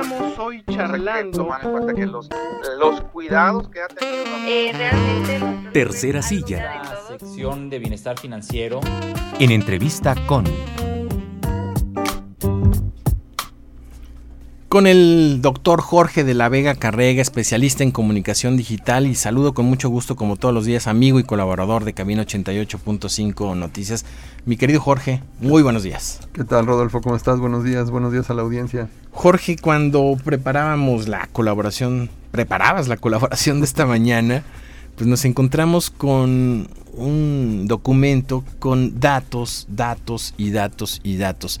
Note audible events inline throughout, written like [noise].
estamos hoy charlando. Tomar en cuenta que los, los cuidados que ha tenido. Eh, realmente. Tercera silla. La sección de bienestar financiero. En entrevista con. Con el doctor Jorge de la Vega Carrega, especialista en comunicación digital y saludo con mucho gusto como todos los días, amigo y colaborador de Camino 88.5 Noticias. Mi querido Jorge, muy buenos días. ¿Qué tal Rodolfo? ¿Cómo estás? Buenos días, buenos días a la audiencia. Jorge, cuando preparábamos la colaboración, preparabas la colaboración de esta mañana, pues nos encontramos con un documento con datos, datos y datos y datos.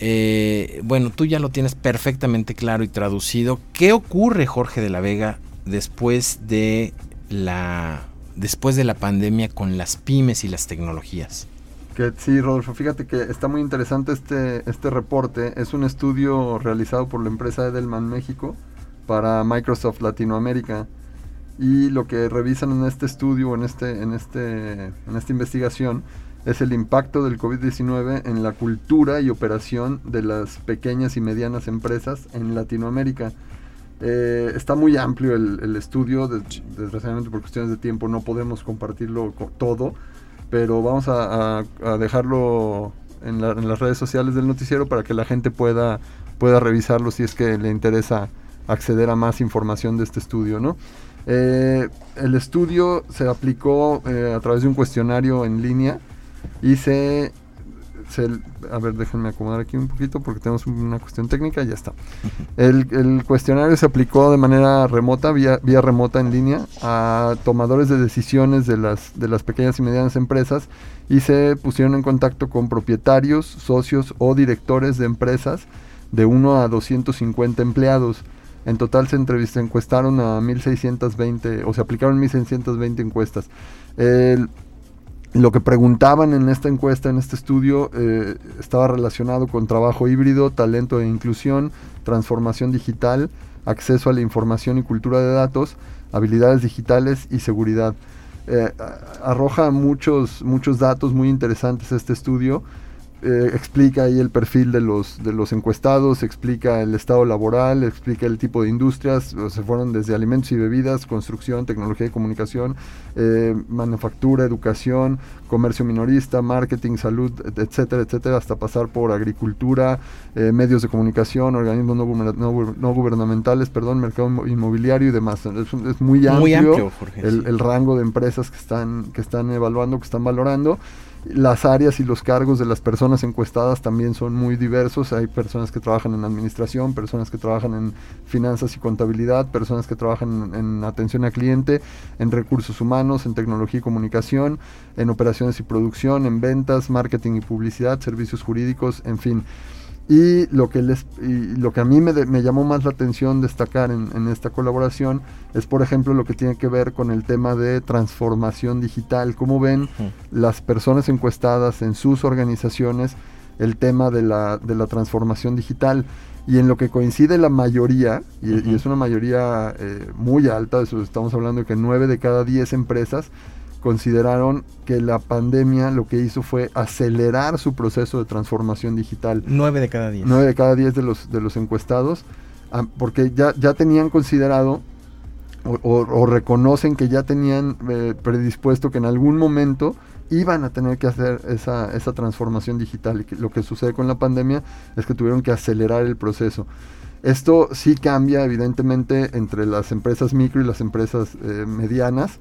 Eh, bueno, tú ya lo tienes perfectamente claro y traducido. ¿Qué ocurre, Jorge de la Vega, después de la después de la pandemia con las pymes y las tecnologías? Sí, Rodolfo, fíjate que está muy interesante este, este reporte. Es un estudio realizado por la empresa Edelman México para Microsoft Latinoamérica. Y lo que revisan en este estudio, en, este, en, este, en esta investigación, es el impacto del COVID-19 en la cultura y operación de las pequeñas y medianas empresas en Latinoamérica. Eh, está muy amplio el, estudio, desgraciadamente por cuestiones de tiempo no podemos compartirlo todo, pero vamos a, dejarlo en, las redes sociales del noticiero para que la gente pueda, pueda revisarlo si es que le interesa acceder a más información de este estudio. ¿no? Eh, el estudio se aplicó eh, a través de un cuestionario en línea y se, a ver, déjenme acomodar aquí un poquito porque tenemos una cuestión técnica, ya está. [laughs] El, cuestionario se aplicó de manera remota, vía, vía remota en línea, a tomadores de decisiones de las, de las pequeñas y medianas empresas y se pusieron en contacto con propietarios, socios o directores de empresas de 1 a 250 empleados. En total se entrevistó, encuestaron a 1620, o se aplicaron 1620 encuestas. El, lo que preguntaban en esta encuesta, en este estudio, eh, estaba relacionado con trabajo híbrido, talento e inclusión, transformación digital, acceso a la información y cultura de datos, habilidades digitales y seguridad. Eh, arroja muchos, muchos datos muy interesantes este estudio eh, explica ahí el perfil de los, de los encuestados, explica el estado laboral, explica el tipo de industrias, se fueron desde alimentos y bebidas, construcción, tecnología y comunicación, eh, manufactura, educación, comercio minorista, marketing, salud, etcétera, etcétera, hasta pasar por agricultura, eh, medios de comunicación, organismos no, gubernamentales, perdón, mercado inmobiliario y demás. Es, muy amplio, el, el, rango de empresas que están, que están evaluando, que están valorando. Las áreas y los cargos de las personas encuestadas también son muy diversos. Hay personas que trabajan en administración, personas que trabajan en finanzas y contabilidad, personas que trabajan en, atención al cliente, en recursos humanos, en tecnología y comunicación, en operaciones y producción, en ventas, marketing y publicidad, servicios jurídicos, en fin. Y lo que, les, lo que a mí me, me, llamó más la atención destacar en, esta colaboración es, por ejemplo, lo que tiene que ver con el tema de transformación digital. ¿Cómo ven las personas encuestadas en sus organizaciones el tema de la, de la transformación digital? Y en lo que coincide la mayoría, y, es una mayoría eh, muy alta, eso estamos hablando de que 9 de cada 10 empresas consideraron que la pandemia lo que hizo fue acelerar su proceso de transformación digital. Nueve de cada diez. Nueve de cada diez de los, de los encuestados, ah, porque ya, ya tenían considerado o, reconocen que ya tenían eh, predispuesto que en algún momento iban a tener que hacer esa, esa transformación digital. Y lo que sucede con la pandemia es que tuvieron que acelerar el proceso. Esto sí cambia evidentemente entre las empresas micro y las empresas eh, medianas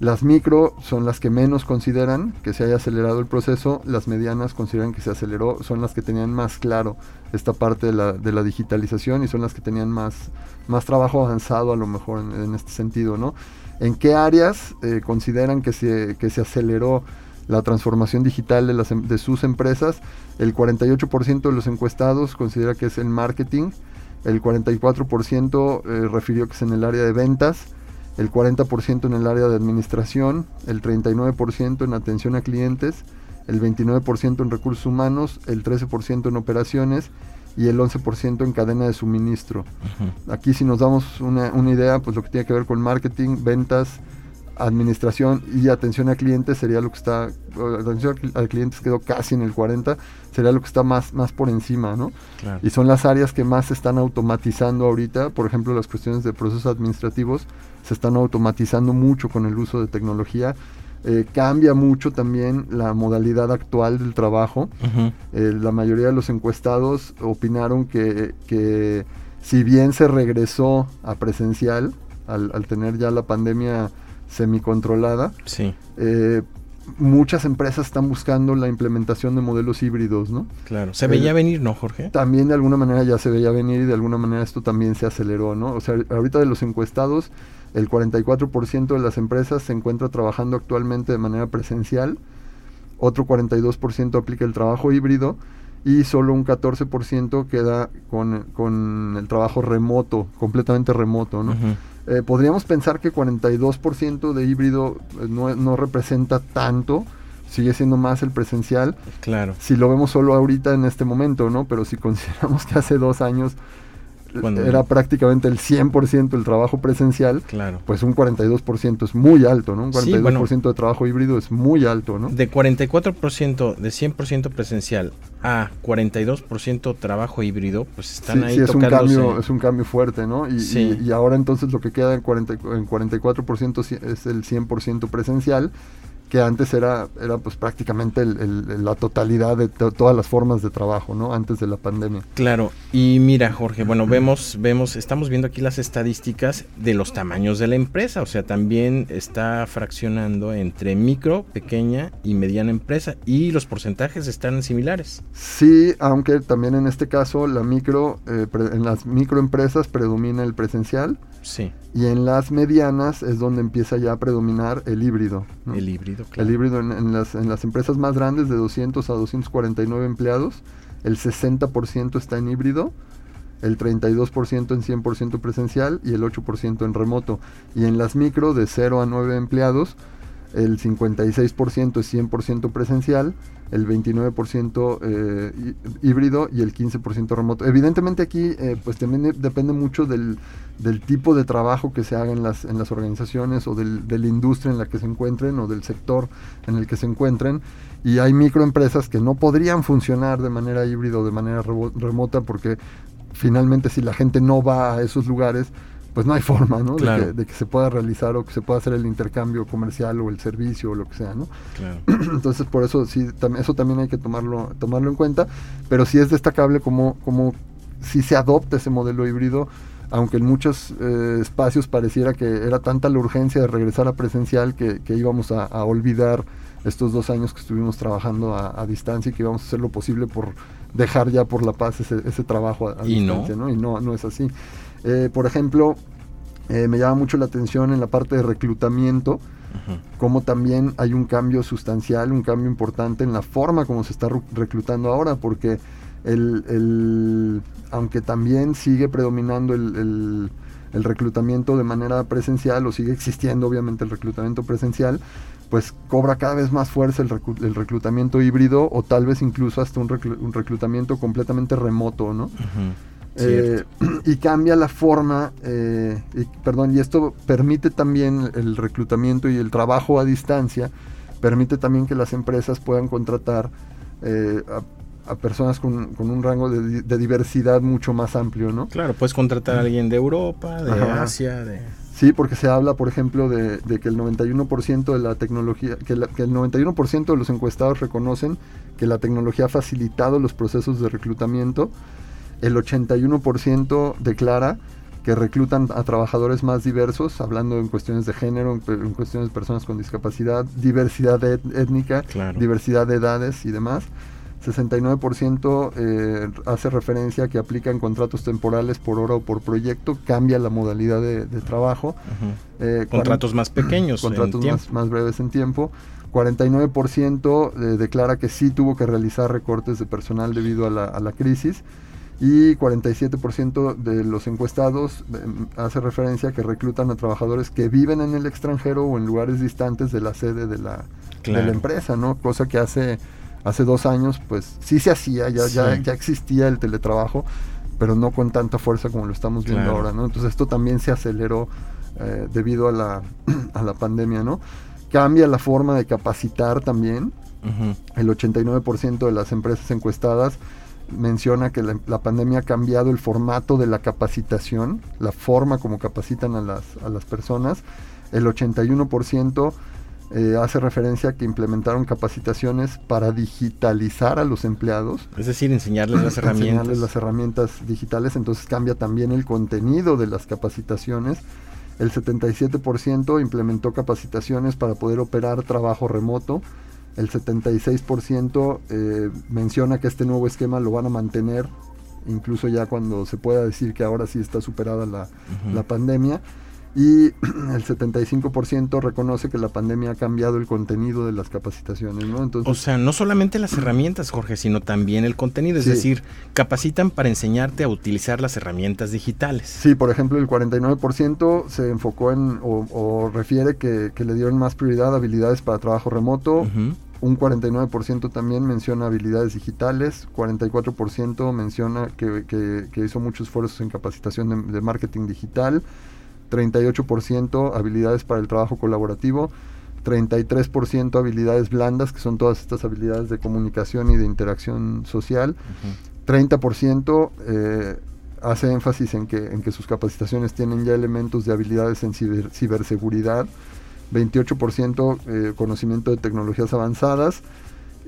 las micro son las que menos consideran que se haya acelerado el proceso, las medianas consideran que se aceleró, son las que tenían más claro esta parte de la, digitalización y son las que tenían más, más trabajo avanzado a lo mejor en, este sentido, ¿no? ¿En qué áreas eh, consideran que se, que se aceleró la transformación digital de, las, em, de sus empresas? El 48% de los encuestados considera que es el marketing, el 44% eh, refirió que es en el área de ventas, el 40% en el área de administración, el 39% en atención a clientes, el 29% en recursos humanos, el 13% en operaciones y el 11% en cadena de suministro. Aquí si nos damos una, idea, pues lo que tiene que ver con marketing, ventas, administración y atención a clientes sería lo que está, atención al cli- al clientes quedó casi en el 40, sería lo que está más, más por encima, ¿no? Claro. Y son las áreas que más se están automatizando ahorita, por ejemplo, las cuestiones de procesos administrativos se están automatizando mucho con el uso de tecnología. Eh, cambia mucho también la modalidad actual del trabajo. Eh, la mayoría de los encuestados opinaron que, que si bien se regresó a presencial, al, al tener ya la pandemia semicontrolada, Sí, eh, muchas empresas están buscando la implementación de modelos híbridos, ¿no? claro. Se veía venir, ¿no, Jorge? También de alguna manera ya se veía venir y de alguna manera esto también se aceleró, ¿no? O sea, ahorita de los encuestados, el 44% de las empresas se encuentra trabajando actualmente de manera presencial, otro 42% aplica el trabajo híbrido y solo un 14% queda con, con el trabajo remoto, completamente remoto, ¿no? Eh, podríamos pensar que 42% de híbrido eh, no, no representa tanto, sigue siendo más el presencial, Claro. si lo vemos solo ahorita en este momento, ¿no? Pero si [laughs] consideramos que hace dos años Cuando- era prácticamente el 100% el trabajo presencial, Claro. pues un 42% es muy alto, ¿no? Un Sí, 42% bueno. de trabajo híbrido es muy alto, ¿no? De 44%, de 100% presencial a 42% trabajo híbrido, pues están Sí, ahí sí, es un, cambio, es un cambio fuerte, ¿no? Y, Sí. y- y ahora entonces lo que queda en, 40 en 44% sí es el 100% presencial, que antes era, era pues prácticamente el- el- la totalidad de to- todas las formas de trabajo, ¿no? Antes de la pandemia. Claro, y mira Jorge, bueno, vemos, vemos, estamos viendo aquí las estadísticas de los tamaños de la empresa, o sea, también está fraccionando entre micro, pequeña y mediana empresa, y los porcentajes están similares. Sí, aunque también en este caso la micro, eh, en las microempresas predomina el presencial Sí, y en las medianas es donde empieza ya a predominar el híbrido. ¿no? el híbrido, El claro. híbrido en, en las, en las empresas más grandes de 200 a 249 empleados, el 60% está en híbrido, el 32% en 100% presencial y el 8% en remoto. Y en las micro de 0 a 9 empleados, el 56% es 100% presencial, el 29% eh, hí- híbrido y el 15% remoto. Evidentemente aquí eh, pues también de- depende mucho del, del tipo de trabajo que se haga en las, en las organizaciones o del- de la industria en la que se encuentren o del sector en el que se encuentren. Y hay microempresas que no podrían funcionar de manera híbrida o de manera remota porque finalmente si la gente no va a esos lugares, pues no hay [laughs] forma, ¿no? De que- de que se pueda realizar o que se pueda hacer el intercambio comercial o el servicio o lo que sea, ¿no? Claro. [clears throat] Entonces por eso sí, tam- eso también hay que tomarlo, tomarlo en cuenta, pero sí es destacable como, como si se adopta ese modelo híbrido, aunque en muchos eh, espacios pareciera que era tanta la urgencia de regresar a presencial que, que íbamos a, a olvidar estos dos años que estuvimos trabajando a, a distancia y que íbamos a hacer lo posible por dejar ya por la paz ese, ese trabajo a, a Y no. distancia, ¿no? Y no, no es así. Eh, por ejemplo, eh, me llama mucho la atención en la parte de reclutamiento, Ujú. como también hay un cambio sustancial, un cambio importante en la forma como se está reclutando ahora, porque el, el- aunque también sigue predominando el, el- el reclutamiento de manera presencial, o sigue existiendo obviamente el reclutamiento presencial, pues cobra cada vez más fuerza el, el reclutamiento híbrido o tal vez incluso hasta un, reclu- un reclutamiento completamente remoto, ¿no? Eh, [clears throat] y cambia la forma, eh, y, perdón, y esto permite también el reclutamiento y el trabajo a distancia, permite también que las empresas puedan contratar eh, a, a personas con, con un rango de, di- de diversidad mucho más amplio, ¿no? Claro, puedes contratar a alguien de Europa, de Ajá. Asia, de... Sí, porque se habla, por ejemplo, de, de que el 91% de la tecnología, que, la- que el 91% de los encuestados reconocen que la tecnología ha facilitado los procesos de reclutamiento. El 81% declara que reclutan a trabajadores más diversos, hablando en cuestiones de género, en, cuestiones de personas con discapacidad, diversidad et- étnica, Claro. diversidad de edades y demás. 69% eh, hace referencia a que aplican contratos temporales por hora o por proyecto, cambia la modalidad de, de trabajo. Eh, Contratos más pequeños contratos más breves en tiempo. 49% eh, declara que sí tuvo que realizar recortes de personal debido a la, a la crisis y 47% de los encuestados eh, hace referencia a que reclutan a trabajadores que viven en el extranjero o en lugares distantes de la sede de la, de Claro. la empresa, ¿no? Cosa que hace, hace dos años pues sí se hacía, ya, ya, Sí. ya existía el teletrabajo, pero no con tanta fuerza como lo estamos viendo Claro. ahora, ¿no? Entonces esto también se aceleró eh, debido a la, [clears throat] a la pandemia, ¿no? Cambia la forma de capacitar también. Ujú. El 89% de las empresas encuestadas menciona que la, la pandemia ha cambiado el formato de la capacitación, la forma como capacitan a las, a las personas. El 81% eh, hace referencia a que implementaron capacitaciones para digitalizar a los empleados Es decir, enseñarles las [clears throat] herramientas. enseñarles las herramientas digitales, entonces cambia también el contenido de las capacitaciones. El 77% implementó capacitaciones para poder operar trabajo remoto. El 76% eh, menciona que este nuevo esquema lo van a mantener, incluso ya cuando se pueda decir que ahora sí está superada la, Ujú. la pandemia. Y [clears throat] el 75% reconoce que la pandemia ha cambiado el contenido de las capacitaciones, ¿no? Entonces, O sea, no solamente las herramientas, Jorge, sino también el contenido. Es Sí. decir, capacitan para enseñarte a utilizar las herramientas digitales. Sí, por ejemplo, el 49% se enfocó en o, o refiere que, que le dieron más prioridad a habilidades para trabajo remoto. Ujú. Un 49% también menciona habilidades digitales. 44% menciona que, que- que hizo muchos esfuerzos en capacitación de, de marketing digital. 38% habilidades para el trabajo colaborativo. 33% habilidades blandas, que son todas estas habilidades de comunicación y de interacción social. Ujú. 30% eh, hace énfasis en que, en que sus capacitaciones tienen ya elementos de habilidades en ciber- ciberseguridad, 28% eh, conocimiento de tecnologías avanzadas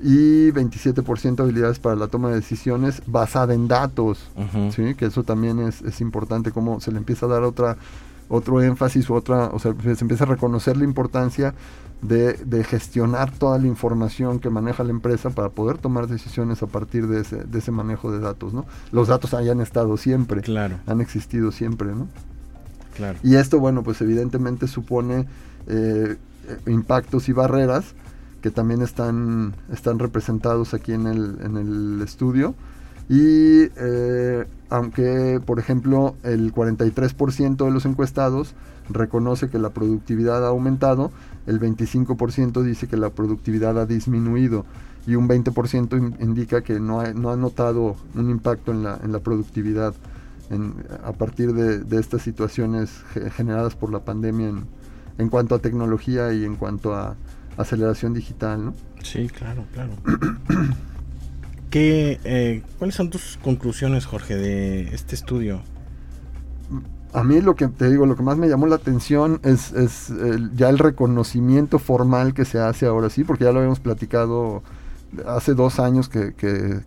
y 27% habilidades para la toma de decisiones basada en datos. ¿sí? que eso también es, es importante, como se le empieza a dar otra otro énfasis, otra, o sea, se empieza a reconocer la importancia de, de gestionar toda la información que maneja la empresa para poder tomar decisiones a partir de ese, de ese manejo de datos, ¿no? Los datos hayan estado siempre, Claro, han existido siempre, ¿no? claro. Y esto, bueno, pues evidentemente supone eh, impactos y barreras que también están, están representados aquí en el, en el estudio. Y eh, aunque, por ejemplo, el 43% de los encuestados reconoce que la productividad ha aumentado, el 25% dice que la productividad ha disminuido y un 20% in- indica que no ha, no ha notado un impacto en la, en la productividad a partir de, de estas situaciones ge- generadas por la pandemia en, en cuanto a tecnología y en cuanto a aceleración digital. ¿no? Sí, claro, claro. [clears throat] ¿Qué, eh, ¿Cuáles son tus conclusiones, Jorge, de este estudio? A mí lo que te digo, lo que más me llamó la atención es, es el- ya el reconocimiento formal que se hace ahora sí, porque ya lo habíamos platicado hace dos años que,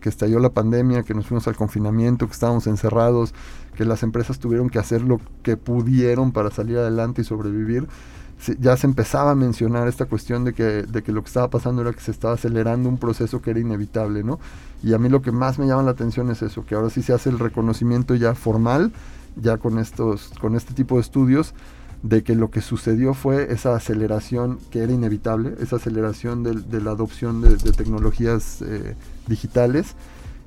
estalló la pandemia, que nos fuimos al confinamiento, que estábamos encerrados, que las empresas tuvieron que hacer lo que pudieron para salir adelante y sobrevivir. Ya se empezaba a mencionar esta cuestión de que, de que lo que estaba pasando era que se estaba acelerando un proceso que era inevitable, ¿no? Y a mí lo que más me llama la atención es eso, que ahora sí se hace el reconocimiento ya formal, ya con estos, con este tipo de estudios, de que lo que sucedió fue esa aceleración que era inevitable, esa aceleración de, la adopción de, de tecnologías eh, digitales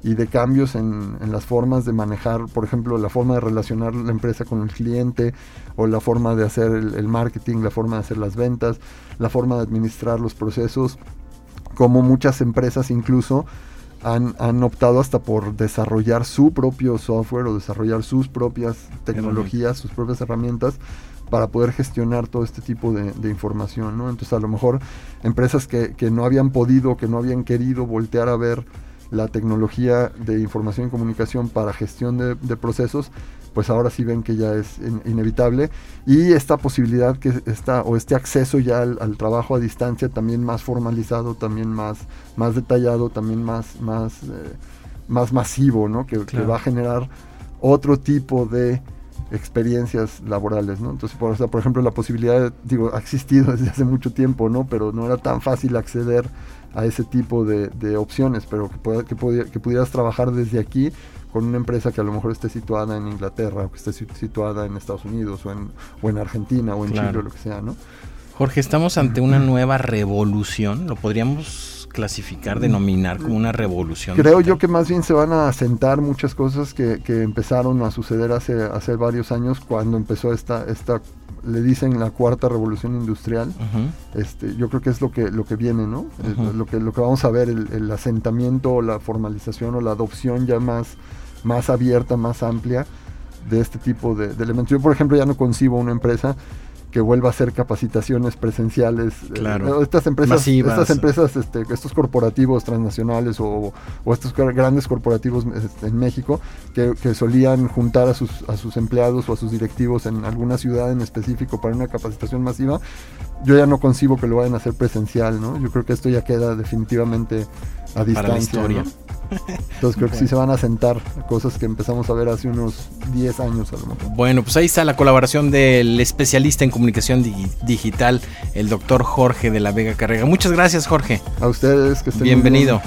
y de cambios en, en las formas de manejar, por ejemplo, la forma de relacionar la empresa con el cliente o la forma de hacer el, el marketing, la forma de hacer las ventas, la forma de administrar los procesos, como muchas empresas incluso han, han optado hasta por desarrollar su propio software o desarrollar sus propias tecnologías, sus propias herramientas para poder gestionar todo este tipo de, de información, ¿no? Entonces a lo mejor empresas que, que no habían podido, que no habían querido voltear a ver la tecnología de información y comunicación para gestión de, de procesos, pues ahora sí ven que ya es in- inevitable y esta posibilidad que está o este acceso ya al, al trabajo a distancia también más formalizado, también más, más detallado, también más, más, eh, más masivo, ¿no? Que, va a generar otro tipo de experiencias laborales, ¿no? Entonces, por, o sea, por ejemplo, la posibilidad, digo, ha existido [laughs] desde hace mucho tiempo, ¿no? Pero no era tan fácil acceder a ese tipo de, de opciones, pero que, que, que pudieras trabajar desde aquí con una empresa que a lo mejor esté situada en Inglaterra, o que esté si- situada en Estados Unidos, o en, o en Argentina, o en Claro. Chile, o lo que sea, ¿no? Jorge, estamos ante una nueva revolución. ¿Lo podríamos clasificar, denominar como una revolución? Creo yo que más bien se van a asentar muchas cosas que, que empezaron a suceder hace, hace varios años cuando empezó esta, esta, le dicen la cuarta revolución industrial. Ujú. Este, yo creo que es lo que, lo que viene, ¿no? Eh, Ujú. lo, que, lo que vamos a ver, el, el asentamiento o la formalización o la adopción ya más, más abierta, más amplia de este tipo de, de elementos. Yo, por ejemplo, ya no concibo una empresa que vuelva a hacer capacitaciones presenciales. eh, Claro. estas empresas, Masivas. estas empresas, este, estos corporativos transnacionales o, o estos gr- grandes corporativos este, en México que, que solían juntar a sus, a sus empleados o a sus directivos en alguna ciudad en específico para una capacitación masiva, yo ya no concibo que lo vayan a hacer presencial, ¿no? Yo creo que esto ya queda definitivamente a distancia. Para la historia. ¿no? Entonces creo que sí se van a sentar cosas que empezamos a ver hace unos 10 años a lo mejor. Bueno, pues ahí está la colaboración del especialista en comunicación digi- digital, el doctor Jorge de la Vega Carrega. Muchas gracias, Jorge. A ustedes que estén bien. Bienvenido.